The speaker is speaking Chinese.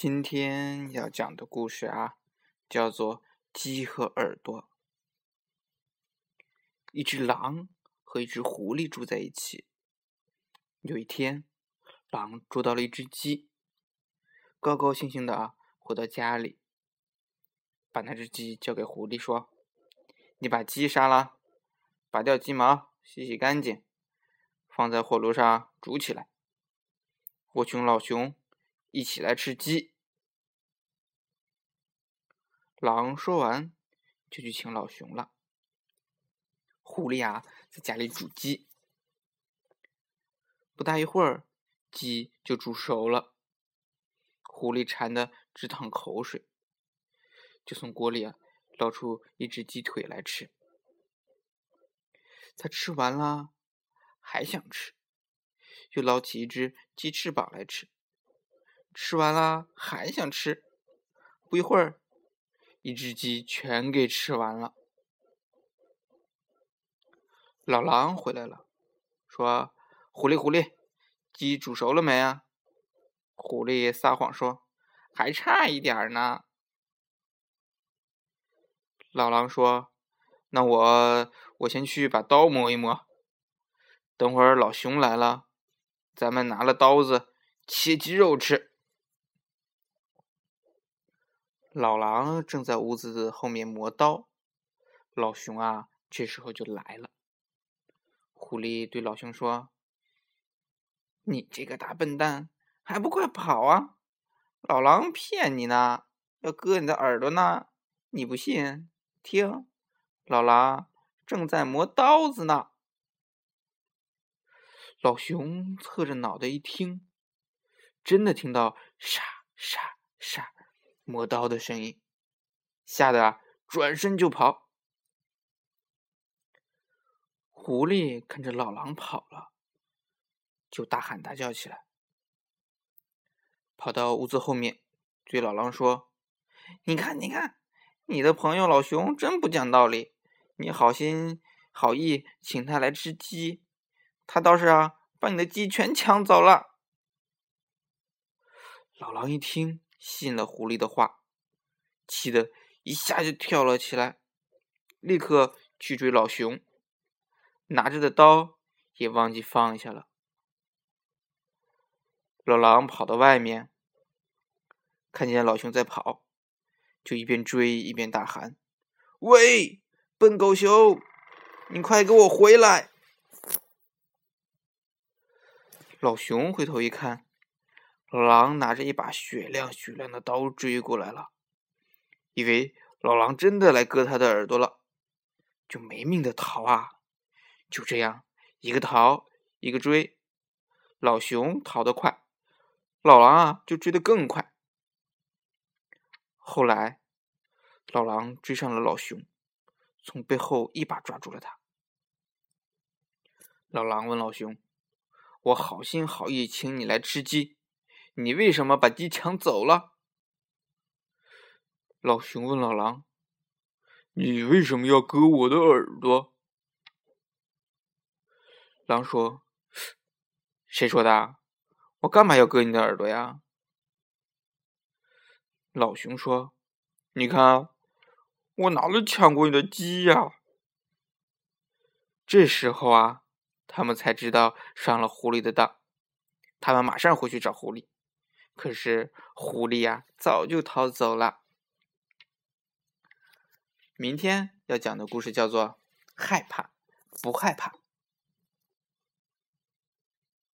今天要讲的故事啊，叫做《鸡和耳朵》。一只狼和一只狐狸住在一起。有一天，狼捉到了一只鸡，高高兴兴的啊回到家里，把那只鸡交给狐狸说：“你把鸡杀了，拔掉鸡毛，洗洗干净，放在火炉上煮起来。我熊老熊。”一起来吃鸡。狼说完，就去请老熊了。狐狸啊，在家里煮鸡。不大一会儿，鸡就煮熟了。狐狸馋得直淌口水，就从锅里啊捞出一只鸡腿来吃。他吃完了，还想吃，又捞起一只鸡翅膀来吃。吃完了还想吃，不一会儿，一只鸡全给吃完了。老狼回来了，说：“狐狸，狐狸，鸡煮熟了没啊？”狐狸撒谎说：“还差一点呢。”老狼说：“那我我先去把刀磨一磨，等会儿老熊来了，咱们拿了刀子切鸡肉吃。”老狼正在屋子后面磨刀，老熊啊，这时候就来了。狐狸对老熊说：“你这个大笨蛋，还不快跑啊！老狼骗你呢，要割你的耳朵呢。你不信？听，老狼正在磨刀子呢。”老熊侧着脑袋一听，真的听到沙沙沙。磨刀的声音，吓得转身就跑。狐狸看着老狼跑了，就大喊大叫起来，跑到屋子后面，对老狼说：“你看，你看，你的朋友老熊真不讲道理！你好心好意请他来吃鸡，他倒是啊，把你的鸡全抢走了。”老狼一听。信了狐狸的话，气得一下就跳了起来，立刻去追老熊，拿着的刀也忘记放下了。老狼跑到外面，看见老熊在跑，就一边追一边大喊：“喂，笨狗熊，你快给我回来！”老熊回头一看。老狼拿着一把雪亮雪亮的刀追过来了，以为老狼真的来割他的耳朵了，就没命的逃啊！就这样，一个逃，一个追，老熊逃得快，老狼啊就追得更快。后来，老狼追上了老熊，从背后一把抓住了他。老狼问老熊：“我好心好意请你来吃鸡。”你为什么把鸡抢走了？老熊问老狼：“你为什么要割我的耳朵？”狼说：“谁说的？我干嘛要割你的耳朵呀？”老熊说：“你看，我哪里抢过你的鸡呀？”这时候啊，他们才知道上了狐狸的当，他们马上回去找狐狸。可是狐狸呀，早就逃走了。明天要讲的故事叫做《害怕不害怕》。